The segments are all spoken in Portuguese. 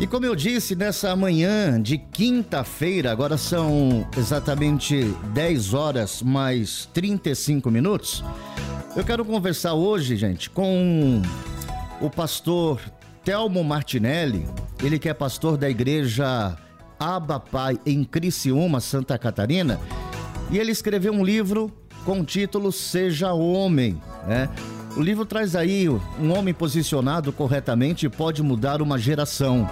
E como eu disse, nessa manhã de quinta-feira, agora são exatamente 10 horas mais 35 minutos. Eu quero conversar hoje, gente, com o pastor Telmo Martinelli, ele que é pastor da igreja Abba Pai em Criciúma, Santa Catarina, e ele escreveu um livro com o título Seja Homem, né? O livro traz aí um homem posicionado corretamente pode mudar uma geração.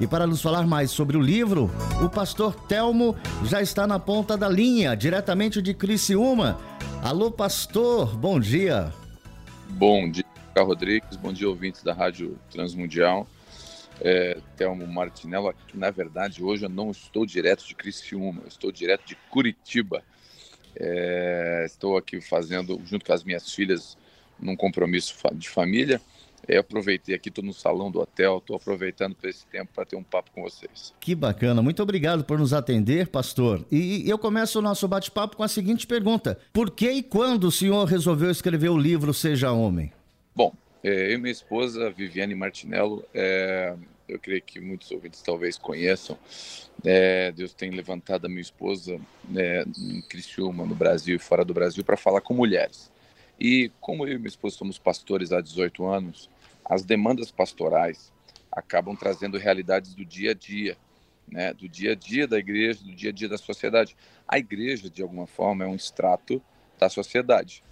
E para nos falar mais sobre o livro, o pastor Telmo já está na ponta da linha, diretamente de Criciúma. Alô, pastor, bom dia. Bom dia, Rodrigues, bom dia, ouvintes da Rádio Transmundial. É, Telmo Martinello, na verdade, hoje eu não estou direto de Criciúma, eu estou direto de Curitiba. É, estou aqui fazendo, junto com as minhas filhas, num compromisso de família. Eu aproveitei aqui, estou no salão do hotel, estou aproveitando para esse tempo para ter um papo com vocês. Que bacana, muito obrigado por nos atender, pastor. E eu começo o nosso bate-papo com a seguinte pergunta: Por que e quando o senhor resolveu escrever o livro Seja Homem? Bom, é, eu e minha esposa, Viviane Martinello, é, eu creio que muitos ouvintes talvez conheçam, é, Deus tem levantado a minha esposa né, em Criciúma, no Brasil e fora do Brasil, para falar com mulheres. E como eu e minha esposa somos pastores há 18 anos, as demandas pastorais acabam trazendo realidades do dia a dia, né? do dia a dia da igreja, do dia a dia da sociedade. A igreja, de alguma forma, é um extrato da sociedade.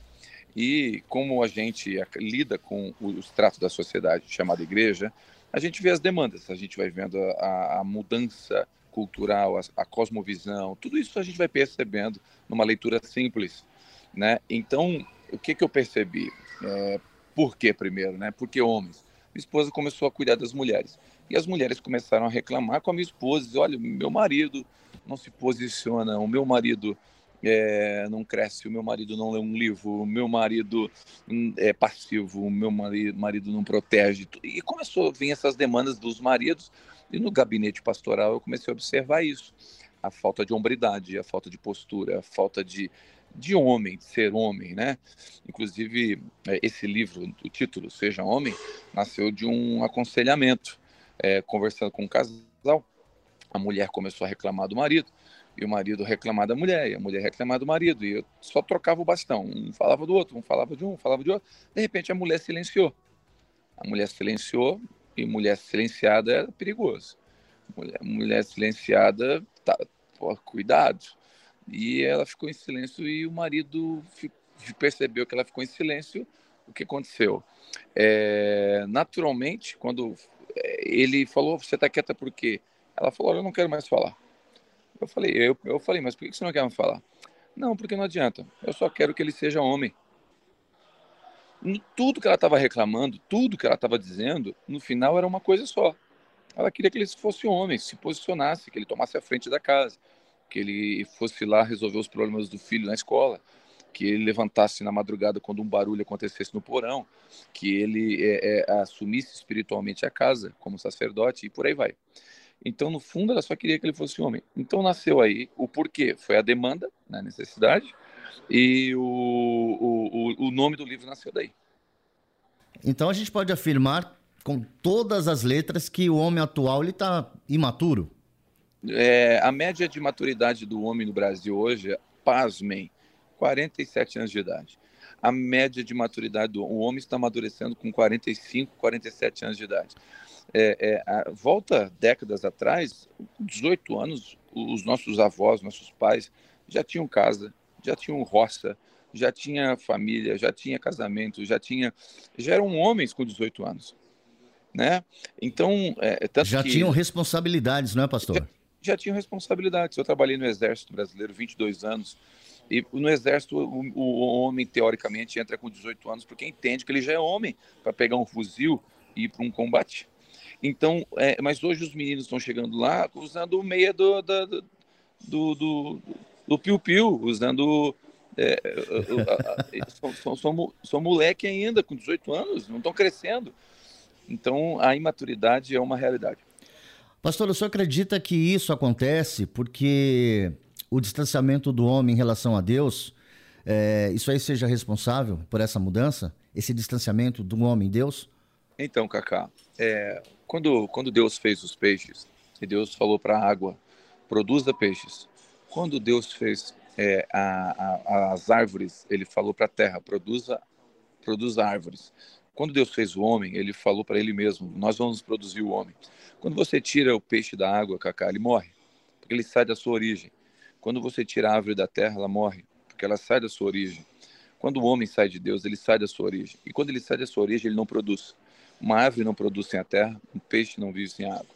E como a gente lida com o extrato da sociedade chamada igreja, a gente vê as demandas, a gente vai vendo a, a mudança cultural, a, a, cosmovisão, tudo isso a gente vai percebendo numa leitura simples, né? Então, o que, que eu percebi? É, por que primeiro, né? Porque homens. Minha esposa começou a cuidar das mulheres. E as mulheres começaram a reclamar com a minha esposa. Olha, meu marido não se posiciona, o meu marido é, não cresce, o meu marido não lê um livro, o meu marido hum, é passivo, o meu marido, marido não protege. E começou a vir essas demandas dos maridos. E no gabinete pastoral eu comecei a observar isso. A falta de hombridade, a falta de postura, a falta de, de homem, de ser homem, né? Inclusive, é, esse livro, o título Seja Homem, nasceu de um aconselhamento. É, conversando com um casal, a mulher começou a reclamar do marido, e o marido reclamar da mulher, e a mulher reclamar do marido, e eu só trocava o bastão. Um falava do outro, um falava de um, falava de outro. De repente, a mulher silenciou. A mulher silenciou, e mulher silenciada é perigoso. Mulher, mulher silenciada, tá, pô, cuidado e ela ficou em silêncio e o marido percebeu que ela ficou em silêncio. O que aconteceu? É, naturalmente, quando é, ele falou, você está quieta por quê? Ela falou, eu não quero mais falar. Eu falei, eu, eu falei, mas por que você não quer mais falar? Não, porque não adianta. Eu só quero que ele seja homem. Tudo que ela estava reclamando, tudo que ela estava dizendo, no final era uma coisa só. Ela queria que ele fosse homem, se posicionasse, que ele tomasse a frente da casa, que ele fosse lá resolver os problemas do filho na escola, que ele levantasse na madrugada quando um barulho acontecesse no porão, que ele é, é, assumisse espiritualmente a casa como sacerdote e por aí vai. Então, no fundo, ela só queria que ele fosse homem. Então, nasceu aí o porquê. Foi a demanda, né, a necessidade, e o, o, o nome do livro nasceu daí. Então, a gente pode afirmar com todas as letras que o homem atual está imaturo? É, a média de maturidade do homem no Brasil hoje, pasmem, 47 anos de idade. A média de maturidade do o homem está amadurecendo com 45, 47 anos de idade. É, é, a, volta décadas atrás, 18 anos, os nossos avós, nossos pais já tinham casa, já tinham roça, já tinha família, já tinha casamento, já tinha, já eram homens com 18 anos, né? Então, é, já que, tinham responsabilidades, não é, pastor? Já, já tinham responsabilidades. Eu trabalhei no Exército Brasileiro 22 anos e no Exército o, o homem, teoricamente, entra com 18 anos porque entende que ele já é homem para pegar um fuzil e ir para um combate. Então, é, mas hoje os meninos estão chegando lá usando o meia do, do, do, do, do piu-piu, usando é, são, são, são, são, moleque ainda, com 18 anos, não estão crescendo. Então, a imaturidade é uma realidade. Pastor, o senhor acredita que isso acontece porque o distanciamento do homem em relação a Deus, é, isso aí seja responsável por essa mudança? Esse distanciamento do homem em Deus? Então, Cacá, é, quando, quando Deus fez os peixes, e Deus falou para a água, produza peixes. Quando Deus fez é, a, a, as árvores, ele falou para a terra, produza, produza árvores. Quando Deus fez o homem, ele falou para ele mesmo, nós vamos produzir o homem. Quando você tira o peixe da água, Cacá, ele morre, porque ele sai da sua origem. Quando você tira a árvore da terra, ela morre, porque ela sai da sua origem. Quando o homem sai de Deus, ele sai da sua origem. E quando ele sai da sua origem, ele não produz. Uma árvore não produz sem a terra, um peixe não vive sem água.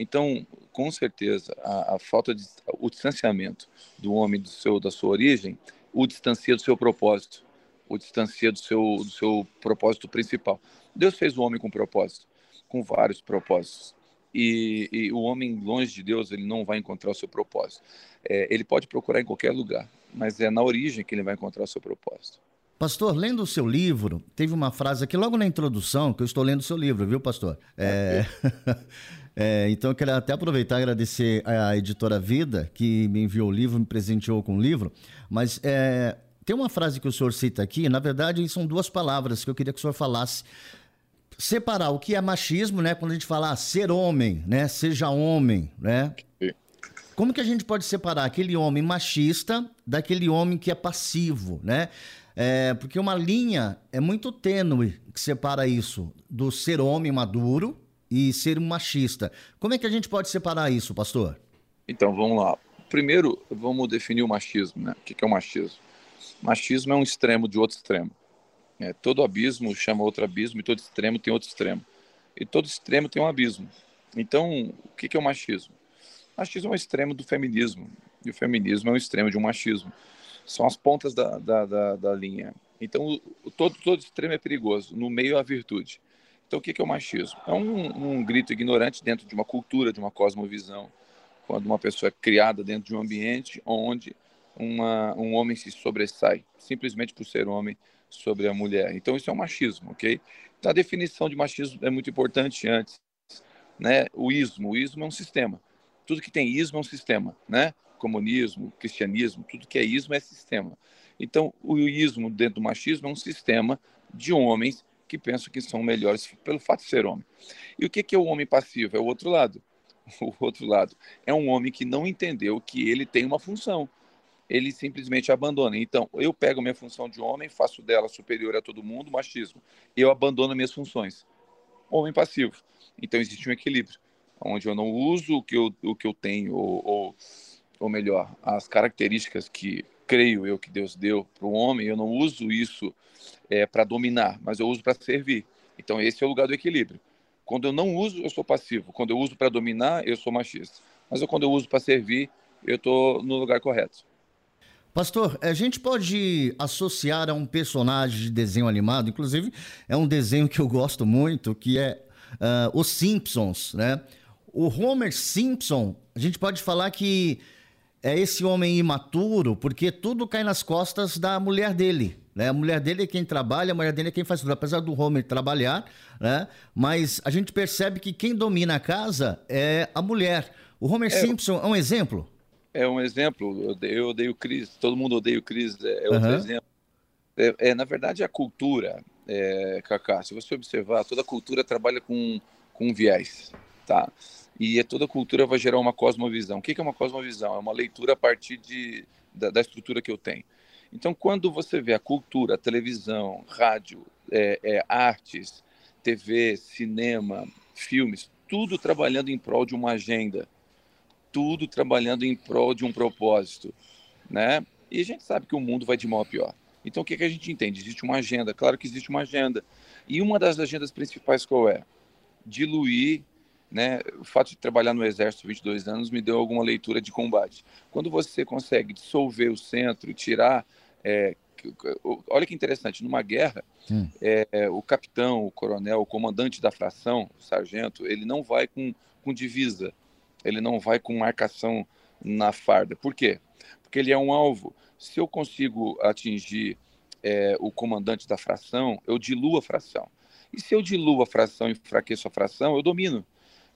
Então, com certeza, a, a, falta de o distanciamento do homem do seu da sua origem o distancia do seu propósito, o distancia do seu do seu propósito principal. Deus fez o homem com propósito, com vários propósitos. E, e o homem longe de Deus ele não vai encontrar o seu propósito. É, ele pode procurar em qualquer lugar, mas é na origem que ele vai encontrar o seu propósito. Pastor, lendo o seu livro, teve uma frase aqui logo na introdução, que eu estou lendo o seu livro, viu, pastor? É... é, então eu quero até aproveitar e agradecer à editora Vida, que me enviou o livro, me presenteou com o livro. Mas é, tem uma frase que o senhor cita aqui, na verdade, são duas palavras que eu queria que o senhor falasse. Separar o que é machismo, né? Quando a gente fala ah, ser homem, né? Seja homem, né? Como que a gente pode separar aquele homem machista daquele homem que é passivo, né? É, porque uma linha é muito tênue que separa isso do ser homem maduro e ser um machista. Como é que a gente pode separar isso, pastor? Então, vamos lá. Primeiro, vamos definir o machismo. Né? O que é o machismo? Machismo é um extremo de outro extremo. É, todo abismo chama outro abismo e todo extremo tem outro extremo. E todo extremo tem um abismo. Então, o que é o machismo? O machismo é um extremo do feminismo. E o feminismo é um extremo de um machismo são as pontas da, da, da, da linha. Então, o, todo, todo extremo é perigoso, no meio a virtude. Então, o que é o machismo? É um, um grito ignorante dentro de uma cultura, de uma cosmovisão, quando uma pessoa é criada dentro de um ambiente onde uma, um homem se sobressai, simplesmente por ser homem, sobre a mulher. Então, isso é um machismo, ok? Então, a definição de machismo é muito importante antes. Né? O ismo. O ismo é um sistema. Tudo que tem ismo é um sistema, né? comunismo, cristianismo, tudo que é ismo é sistema. Então, o ismo dentro do machismo é um sistema de homens que pensam que são melhores pelo fato de ser homem. E o que é o homem passivo? É o outro lado. O outro lado é um homem que não entendeu que ele tem uma função. Ele simplesmente abandona. Então, eu pego minha função de homem, faço dela superior a todo mundo, machismo. Eu abandono minhas funções. Homem passivo. Então, existe um equilíbrio, onde eu não uso o que eu, o que eu tenho, ou, ou ou melhor, as características que creio eu que Deus deu para o homem, eu não uso isso é, para dominar, mas eu uso para servir. Então esse é o lugar do equilíbrio. Quando eu não uso, eu sou passivo. Quando eu uso para dominar, eu sou machista. Mas eu, quando eu uso para servir, eu estou no lugar correto. Pastor, a gente pode associar a um personagem de desenho animado, inclusive é um desenho que eu gosto muito, que é uh, Os Simpsons, né? O Homer Simpson, a gente pode falar que é esse homem imaturo, porque tudo cai nas costas da mulher dele. Né? A mulher dele é quem trabalha, a mulher dele é quem faz tudo. Apesar do Homer trabalhar, né? mas a gente percebe que quem domina a casa é a mulher. O Homer é, Simpson é um exemplo? É um exemplo. Eu odeio o Chris, todo mundo odeia o Chris, é, é outro uhum. exemplo. É, é, na verdade, a cultura, é, Kaká, se você observar, toda cultura trabalha com, com viés. Tá? e é toda cultura vai gerar uma cosmovisão. O que é uma cosmovisão? É uma leitura a partir de, da, da estrutura que eu tenho. Então, quando você vê a cultura, a televisão, rádio, é, é, artes, TV, cinema, filmes, tudo trabalhando em prol de uma agenda, tudo trabalhando em prol de um propósito, né? E a gente sabe que o mundo vai de mal a pior. Então, o que, que a gente entende? Existe uma agenda, claro que existe uma agenda. E uma das agendas principais qual é? Diluir né, o fato de trabalhar no Exército 22 anos me deu alguma leitura de combate. Quando você consegue dissolver o centro, tirar. É, olha que interessante, numa guerra, hum. é, o capitão, o coronel, o comandante da fração, o sargento, ele não vai com, com divisa, ele não vai com marcação na farda. Por quê? Porque ele é um alvo. Se eu consigo atingir é, o comandante da fração, eu diluo a fração. E se eu diluo a fração e enfraqueço a fração, eu domino.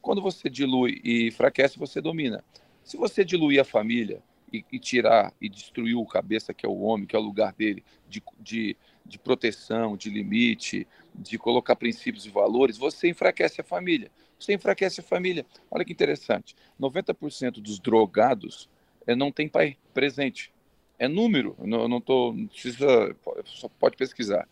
Quando você dilui e enfraquece, você domina. Se você diluir a família e, e tirar e destruir o cabeça, que é o homem, que é o lugar dele, de, de, de proteção, de limite, de colocar princípios e valores, você enfraquece a família. Você enfraquece a família. Olha que interessante. 90% dos drogados é, não tem pai presente. É número. Não, não tô, não precisa, só pode pesquisar.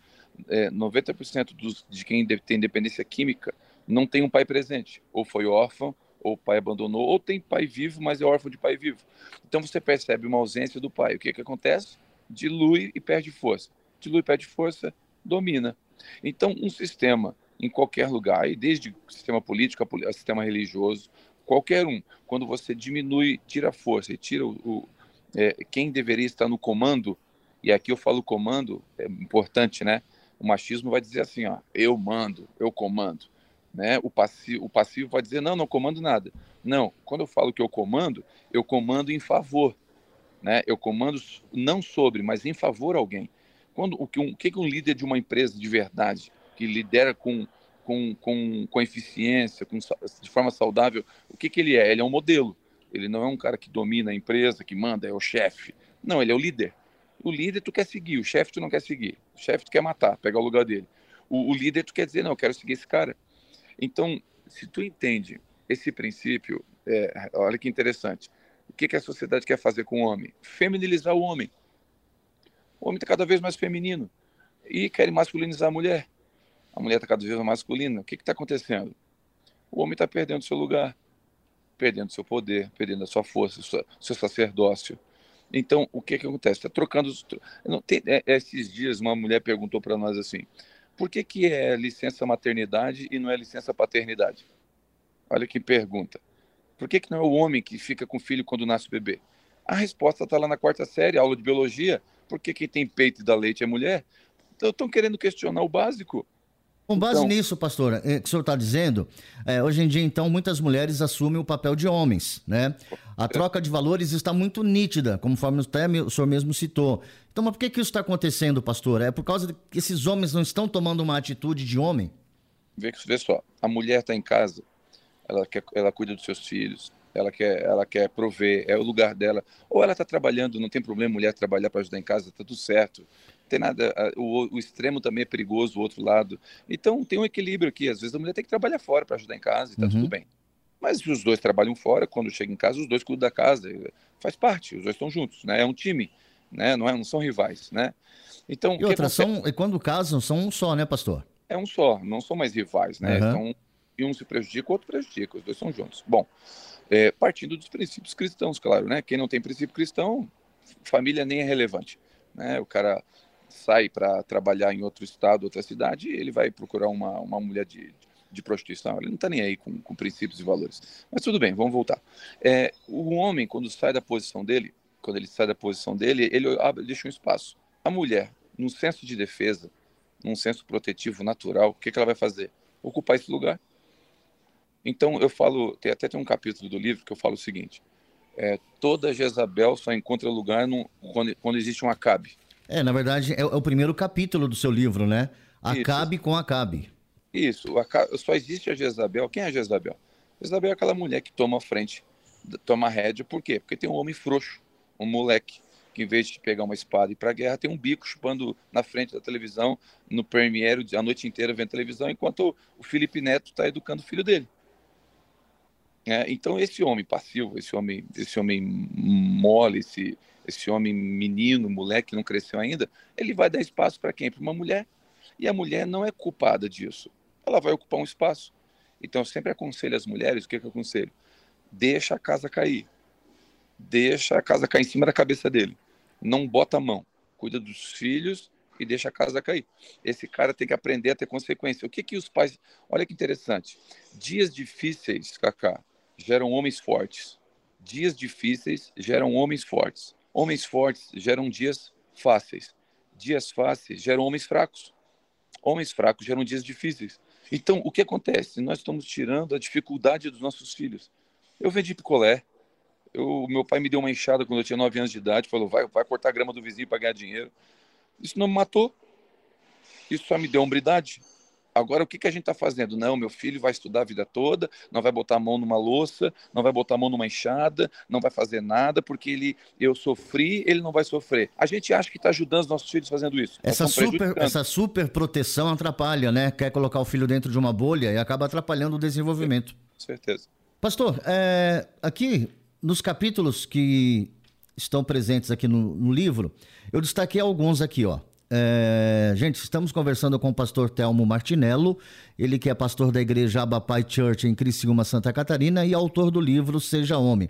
É, 90% dos, de quem tem dependência química não tem um pai presente. Ou foi órfão, ou o pai abandonou, ou tem pai vivo, mas é órfão de pai vivo. Então você percebe uma ausência do pai. O que, que acontece? Dilui e perde força. Dilui e perde força, domina. Então, um sistema em qualquer lugar, e desde sistema político a sistema religioso, qualquer um, quando você diminui, tira a força e tira o, o é, quem deveria estar no comando, e aqui eu falo comando, é importante, né? O machismo vai dizer assim, ó, eu mando, eu comando. Né? O, passivo, o passivo vai dizer, não, não comando nada. Não, quando eu falo que eu comando, eu comando em favor. Né? Eu comando não sobre, mas em favor a alguém. Quando, o, que um, o que um líder de uma empresa de verdade, que lidera com, com, com, com eficiência, com, de forma saudável, o que, que ele é? Ele é um modelo. Ele não é um cara que domina a empresa, que manda, é o chefe. Não, ele é o líder. O líder tu quer seguir, o chefe tu não quer seguir. O chefe tu quer matar, pegar o lugar dele. O, o líder tu quer dizer, não, eu quero seguir esse cara. Então, se tu entende esse princípio, é, olha que interessante. O que, que a sociedade quer fazer com o homem? Feminilizar o homem. O homem está cada vez mais feminino e quer masculinizar a mulher. A mulher está cada vez mais masculina. O que está acontecendo? O homem está perdendo seu lugar, perdendo seu poder, perdendo a sua força, sua, seu sacerdócio. Então, o que, que acontece? Está trocando. Os... Não, tem, é, esses dias, uma mulher perguntou para nós assim: por que, que é licença maternidade e não é licença paternidade? Olha que pergunta. Por que, que não é o homem que fica com o filho quando nasce o bebê? A resposta está lá na quarta série, aula de biologia. Por que quem tem peito e dá leite é mulher? Então, estão querendo questionar o básico. Com base então, nisso, pastora, é, que o senhor está dizendo, é, hoje em dia, então, muitas mulheres assumem o papel de homens, né? A troca de valores está muito nítida, conforme até o senhor mesmo citou. Então, mas por que, que isso está acontecendo, pastor? É por causa que esses homens não estão tomando uma atitude de homem? Vê, vê só, a mulher está em casa, ela, quer, ela cuida dos seus filhos, ela quer, ela quer prover, é o lugar dela. Ou ela está trabalhando, não tem problema mulher trabalhar para ajudar em casa, está tudo certo tem nada. O, o, extremo também é perigoso, o outro lado. Então tem um equilíbrio aqui. Às vezes a mulher tem que trabalhar fora para ajudar em casa e tá uhum. tudo bem. Mas os dois trabalham fora, quando chega em casa, os dois cuidam da casa. Faz parte, os dois estão juntos, né? É um time, né? Não, é, não são rivais, né? Então, e outra, são, e quando casam, são um só, né, pastor? É um só, não são mais rivais, né? Uhum. Então, e um se prejudica, o outro prejudica, os dois são juntos. Bom, é, partindo dos princípios cristãos, claro, né? Quem não tem princípio cristão, família nem é relevante, né? O cara sai para trabalhar em outro estado, outra cidade, ele vai procurar uma, uma mulher de, de prostituição. Ele não está nem aí com, com, princípios e valores. Mas tudo bem, vamos voltar. É, o homem, quando sai da posição dele, quando ele sai da posição dele, ele abre, deixa um espaço. A mulher, num senso de defesa, num senso protetivo natural, o que, que ela vai fazer? Ocupar esse lugar. Então, eu falo, tem, até tem um capítulo do livro que eu falo o seguinte: é, toda Jezabel só encontra lugar no, quando, quando existe um Acabe. É, na verdade, é, é o primeiro capítulo do seu livro, né? Acabe Isso. com Acabe. Isso, só existe a Jezabel. Quem é a Jezabel? Jezabel é aquela mulher que toma a frente, toma a rédea. Por quê? Porque tem um homem frouxo, um moleque, que em vez de pegar uma espada e ir para a guerra, tem um bico chupando na frente da televisão, no Premiere, a noite inteira vendo televisão, enquanto o Felipe Neto está educando o filho dele. É, então esse homem passivo, esse homem, esse homem mole, esse, esse homem menino, moleque que não cresceu ainda, ele vai dar espaço para quem? Para uma mulher. E a mulher não é culpada disso. Ela vai ocupar um espaço. Então eu sempre aconselho as mulheres, o que, que eu aconselho? Deixa a casa cair. Deixa a casa cair em cima da cabeça dele. Não bota a mão. Cuida dos filhos e deixa a casa cair. Esse cara tem que aprender a ter consequência. O que que os pais... Olha que interessante. Dias difíceis, Cacá, geram homens fortes. Dias difíceis geram homens fortes. Homens fortes geram dias fáceis. Dias fáceis geram homens fracos. Homens fracos geram dias difíceis. Então, o que acontece? Nós estamos tirando a dificuldade dos nossos filhos. Eu vendi picolé. Eu, meu pai me deu uma enxada quando eu tinha 9 anos de idade. Falou, vai, vai cortar a grama do vizinho para ganhar dinheiro. Isso não me matou. Isso só me deu hombridade. Agora, o que, que a gente está fazendo? Não, meu filho vai estudar a vida toda, não vai botar a mão numa louça, não vai botar a mão numa enxada, não vai fazer nada, porque ele, eu sofri, ele não vai sofrer. A gente acha que está ajudando os nossos filhos fazendo isso. Essa super, essa super proteção atrapalha, né? Quer colocar o filho dentro de uma bolha e acaba atrapalhando o desenvolvimento. Com certeza. Pastor, é, aqui nos capítulos que estão presentes aqui no, no livro, eu destaquei alguns aqui, ó. É, gente, estamos conversando com o pastor Telmo Martinello, ele que é pastor da igreja Abapai Church em Criciúma, Santa Catarina e autor do livro Seja Homem.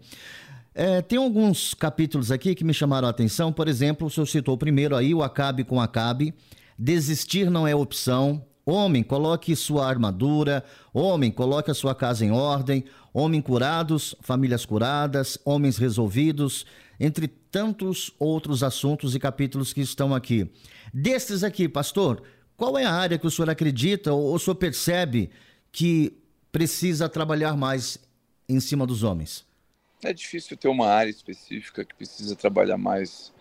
É, tem alguns capítulos aqui que me chamaram a atenção, por exemplo, o senhor citou primeiro aí o Acabe com Acabe, desistir não é opção, homem, coloque sua armadura, homem, coloque a sua casa em ordem, homem curados, famílias curadas, homens resolvidos, entre tantos outros assuntos e capítulos que estão aqui. Destes aqui, pastor, qual é a área que o senhor acredita ou o senhor percebe que precisa trabalhar mais em cima dos homens? É difícil ter uma área específica que precisa trabalhar mais,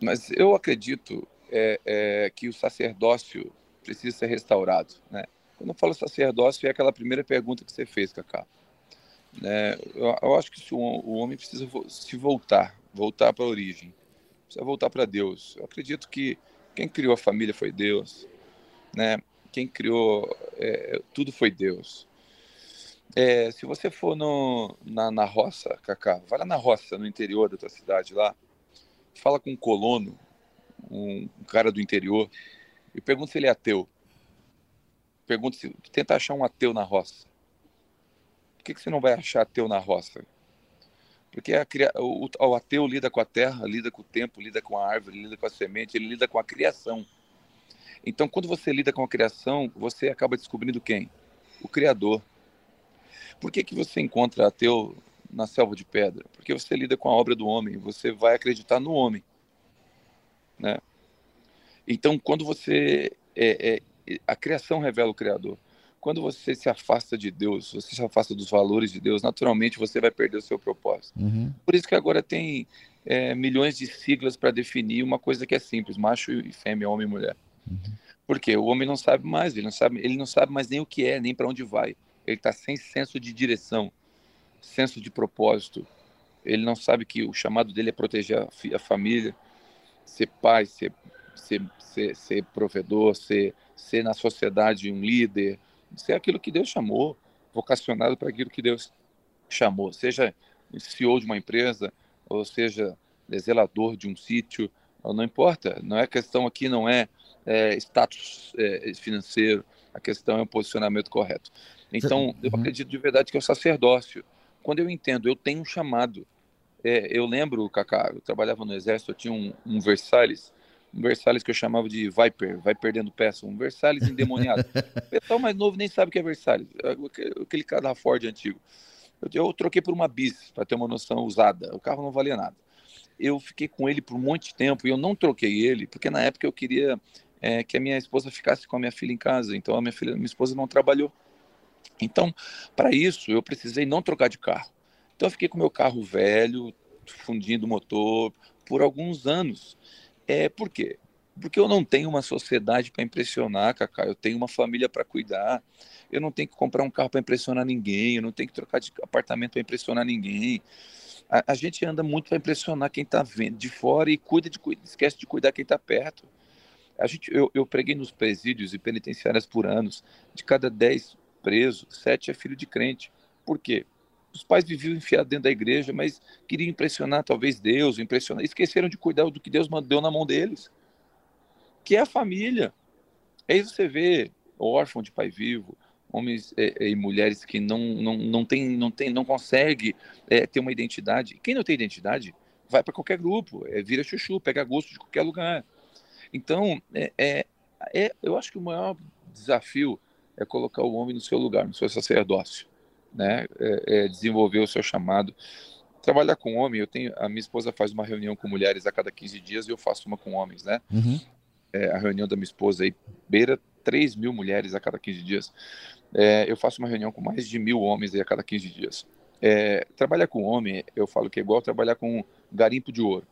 mas eu acredito é, é, que o sacerdócio precisa ser restaurado. Né? Quando eu falo sacerdócio, é aquela primeira pergunta que você fez, Cacá. É, eu, eu, acho que o, o homem precisa se voltar voltar para a origem. Precisa voltar para Deus. Eu acredito que quem criou a família foi Deus, né? Quem criou é, tudo foi Deus. É, se você for no, na, na roça, Cacá, vai lá na roça, no interior da tua cidade lá, fala com um colono, um, um cara do interior, e pergunta se ele é ateu. Pergunta se tenta achar um ateu na roça. Por que, que você não vai achar ateu na roça? Porque a, o, o ateu lida com a terra, lida com o tempo, lida com a árvore, lida com a semente, ele lida com a criação. Então, quando você lida com a criação, você acaba descobrindo quem? O Criador. Por que, que você encontra ateu na selva de pedra? Porque você lida com a obra do homem, você vai acreditar no homem. Né? Então, quando você. É, é, a criação revela o Criador quando você se afasta de Deus, você se afasta dos valores de Deus, naturalmente você vai perder o seu propósito. Uhum. Por isso que agora tem é, milhões de siglas para definir uma coisa que é simples: macho e fêmea, homem e mulher. Uhum. Porque o homem não sabe mais, ele não sabe, ele não sabe mais nem o que é, nem para onde vai. Ele está sem senso de direção, senso de propósito. Ele não sabe que o chamado dele é proteger a, a família, ser pai, ser, ser, ser, ser provedor, ser, ser na sociedade um líder, ser aquilo que Deus chamou, vocacionado para aquilo que Deus chamou, seja CEO de uma empresa, ou seja zelador de um sítio, não importa, não é questão aqui, não é, é status é, financeiro, a questão é o posicionamento correto. Então, eu uhum. acredito de verdade que é o sacerdócio. Quando eu entendo, eu tenho um chamado. É, eu lembro, Cacá, eu trabalhava no exército, eu tinha um, um Versalhes, um Versalhes que eu chamava de Viper, vai perdendo peça, um Versalhes endemoniado. o pessoal mais novo nem sabe o que é Versalhes, é aquele carro da Ford antigo. Eu, eu troquei por uma Bis, para ter uma noção usada, o carro não valia nada. Eu fiquei com ele por um monte de tempo e eu não troquei ele, porque na época eu queria é, que a minha esposa ficasse com a minha filha em casa, então a minha, filha, minha esposa não trabalhou. Então, para isso, eu precisei não trocar de carro. Então, eu fiquei com meu carro velho, fundindo o motor, por alguns anos. É por quê? Porque eu não tenho uma sociedade para impressionar, Cacá. Eu tenho uma família para cuidar. Eu não tenho que comprar um carro para impressionar ninguém. Eu não tenho que trocar de apartamento para impressionar ninguém. A, a, gente anda muito para impressionar quem está vendo de fora e cuida de, esquece de cuidar quem está perto. A gente, eu, eu preguei nos presídios e penitenciárias por anos. De cada dez presos, sete é filho de crente. Por quê? Os pais viviam enfiados dentro da igreja, mas queriam impressionar talvez Deus, impressionar, esqueceram de cuidar do que Deus deu na mão deles, que é a família. Aí você vê órfão de pai vivo, homens é, é, e mulheres que não não não tem não tem não consegue é, ter uma identidade. Quem não tem identidade vai para qualquer grupo, é, vira chuchu, pega gosto de qualquer lugar. Então é, é, é, eu acho que o maior desafio é colocar o homem no seu lugar, no seu sacerdócio né, é, é desenvolver o seu chamado. Trabalhar com homem, eu tenho, a minha esposa faz uma reunião com mulheres a cada 15 dias e eu faço uma com homens, né? Uhum. É, a reunião da minha esposa aí beira 3 mil mulheres a cada 15 dias. É, eu faço uma reunião com mais de mil homens aí a cada 15 dias. É, trabalhar com homem, eu falo que é igual trabalhar com garimpo de ouro.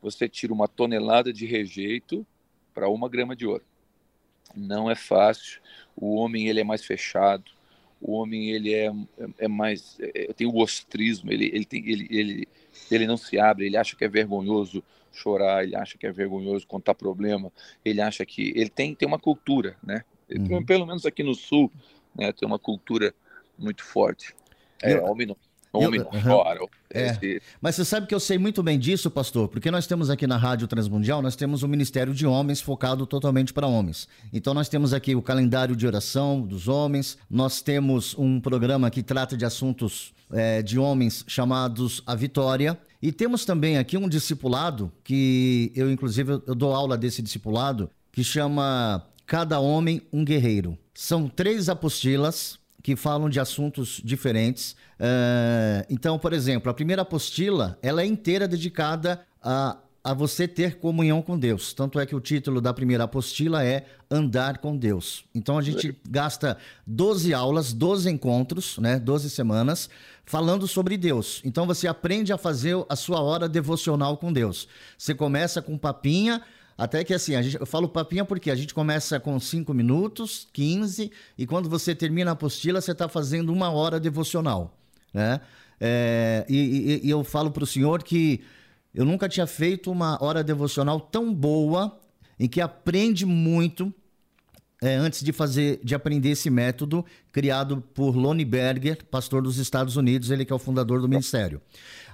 Você tira uma tonelada de rejeito para uma grama de ouro. Não é fácil. O homem ele é mais fechado. O homem ele é, é mais é, tem o ostrismo. Ele ele tem ele, ele ele não se abre. Ele acha que é vergonhoso chorar. Ele acha que é vergonhoso contar problema. Ele acha que ele tem tem uma cultura, né? Uhum. Pelo menos aqui no sul, né? Tem uma cultura muito forte. É, homem não Homem eu, chora. É. Mas você sabe que eu sei muito bem disso, pastor, porque nós temos aqui na Rádio Transmundial, nós temos o Ministério de Homens focado totalmente para homens. Então nós temos aqui o calendário de oração dos homens, nós temos um programa que trata de assuntos é, de homens chamados A Vitória. E temos também aqui um discipulado, que eu inclusive eu dou aula desse discipulado, que chama Cada Homem um Guerreiro. São três apostilas que falam de assuntos diferentes. Uh, então, por exemplo, a primeira apostila ela é inteira dedicada a, a você ter comunhão com Deus. Tanto é que o título da primeira apostila é Andar com Deus. Então a gente gasta 12 aulas, 12 encontros, né, 12 semanas, falando sobre Deus. Então você aprende a fazer a sua hora devocional com Deus. Você começa com papinha, até que assim, a gente, eu falo papinha porque a gente começa com 5 minutos, 15, e quando você termina a apostila, você está fazendo uma hora devocional. Né? É, e, e, e eu falo para o senhor que eu nunca tinha feito uma hora devocional tão boa, em que aprende muito, é, antes de fazer, de aprender esse método criado por Lonnie Berger, pastor dos Estados Unidos, ele que é o fundador do ministério.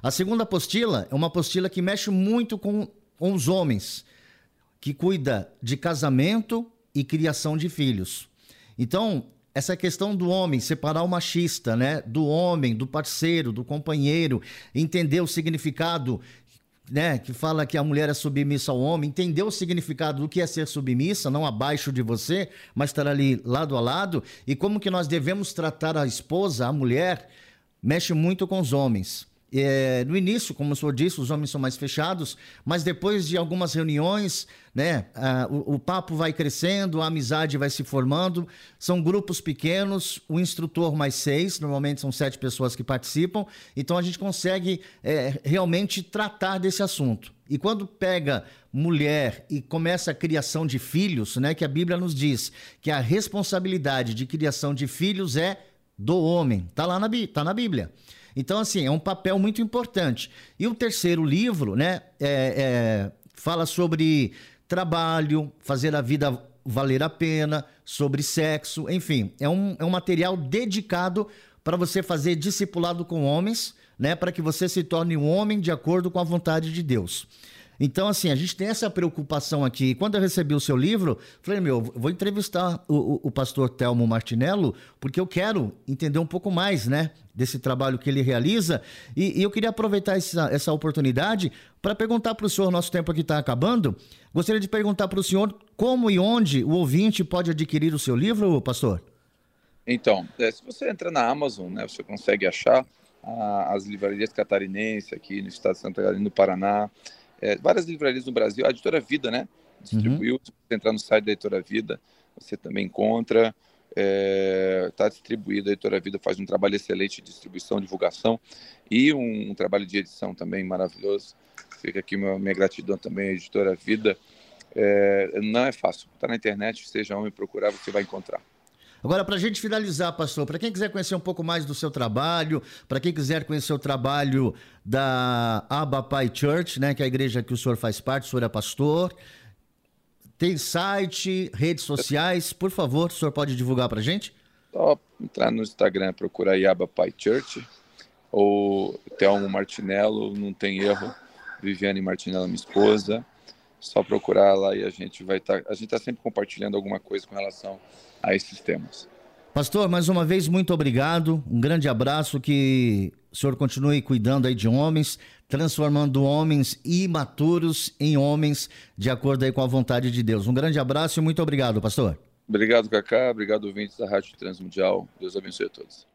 A segunda apostila é uma apostila que mexe muito com, com os homens que cuida de casamento e criação de filhos. Então, essa questão do homem, separar o machista, né, do homem, do parceiro, do companheiro, entender o significado, né, que fala que a mulher é submissa ao homem, entender o significado do que é ser submissa, não abaixo de você, mas estar ali lado a lado, e como que nós devemos tratar a esposa, a mulher, mexe muito com os homens. É, no início, como o senhor disse, os homens são mais fechados, mas depois de algumas reuniões, né, a, o, o, papo vai crescendo, a amizade vai se formando. São grupos pequenos, o instrutor mais seis, normalmente são sete pessoas que participam, então a gente consegue é, realmente tratar desse assunto. E quando pega mulher e começa a criação de filhos, né, que a Bíblia nos diz que a responsabilidade de criação de filhos é do homem, tá lá na, tá na Bíblia. Então, assim, é um papel muito importante. E o terceiro livro, né, é, é, fala sobre trabalho, fazer a vida valer a pena, sobre sexo, enfim, é um, é um material dedicado para você fazer discipulado com homens, né, para que você se torne um homem de acordo com a vontade de Deus. Então, assim, a gente tem essa preocupação aqui. Quando eu recebi o seu livro, falei, meu, vou entrevistar o, o, o pastor Telmo Martinello, porque eu quero entender um pouco mais, né, desse trabalho que ele realiza. E, e eu queria aproveitar essa, essa oportunidade para perguntar para o senhor, nosso tempo aqui está acabando. Gostaria de perguntar para o senhor como e onde o ouvinte pode adquirir o seu livro, pastor? Então, é, se você entrar na Amazon, né, você consegue achar a, as livrarias catarinenses aqui no estado de Santa Catarina, no Paraná, é, várias livrarias no Brasil, a Editora Vida, né? Distribuiu, uhum. se você entrar no site da Editora Vida, você também encontra. Está é, tá distribuído, a Editora Vida faz um trabalho excelente de distribuição, divulgação e um, um trabalho de edição também maravilhoso. Fica aqui minha, minha gratidão também à Editora Vida. É, não é fácil, está na internet, seja homem procurar, você vai encontrar. Agora, para a gente finalizar, pastor, para quem quiser conhecer um pouco mais do seu trabalho, para quem quiser conhecer o trabalho da Abapai Church, né, que é a igreja que o senhor faz parte, o senhor é pastor, tem site, redes sociais, por favor, o senhor pode divulgar para a gente? Só entrar no Instagram, procurar Abapai Church, ou Telmo Martinello, não tem erro, Viviane Martinello, minha esposa, só procurar lá e a gente vai estar, tá, a gente está sempre compartilhando alguma coisa com relação a esses temas. Pastor, mais uma vez, muito obrigado. Um grande abraço. Que o senhor continue cuidando aí de homens, transformando homens imaturos em homens de acordo aí com a vontade de Deus. Um grande abraço e muito obrigado, pastor. Obrigado, Cacá. Obrigado, ouvintes da Rádio Transmundial. Deus abençoe a todos.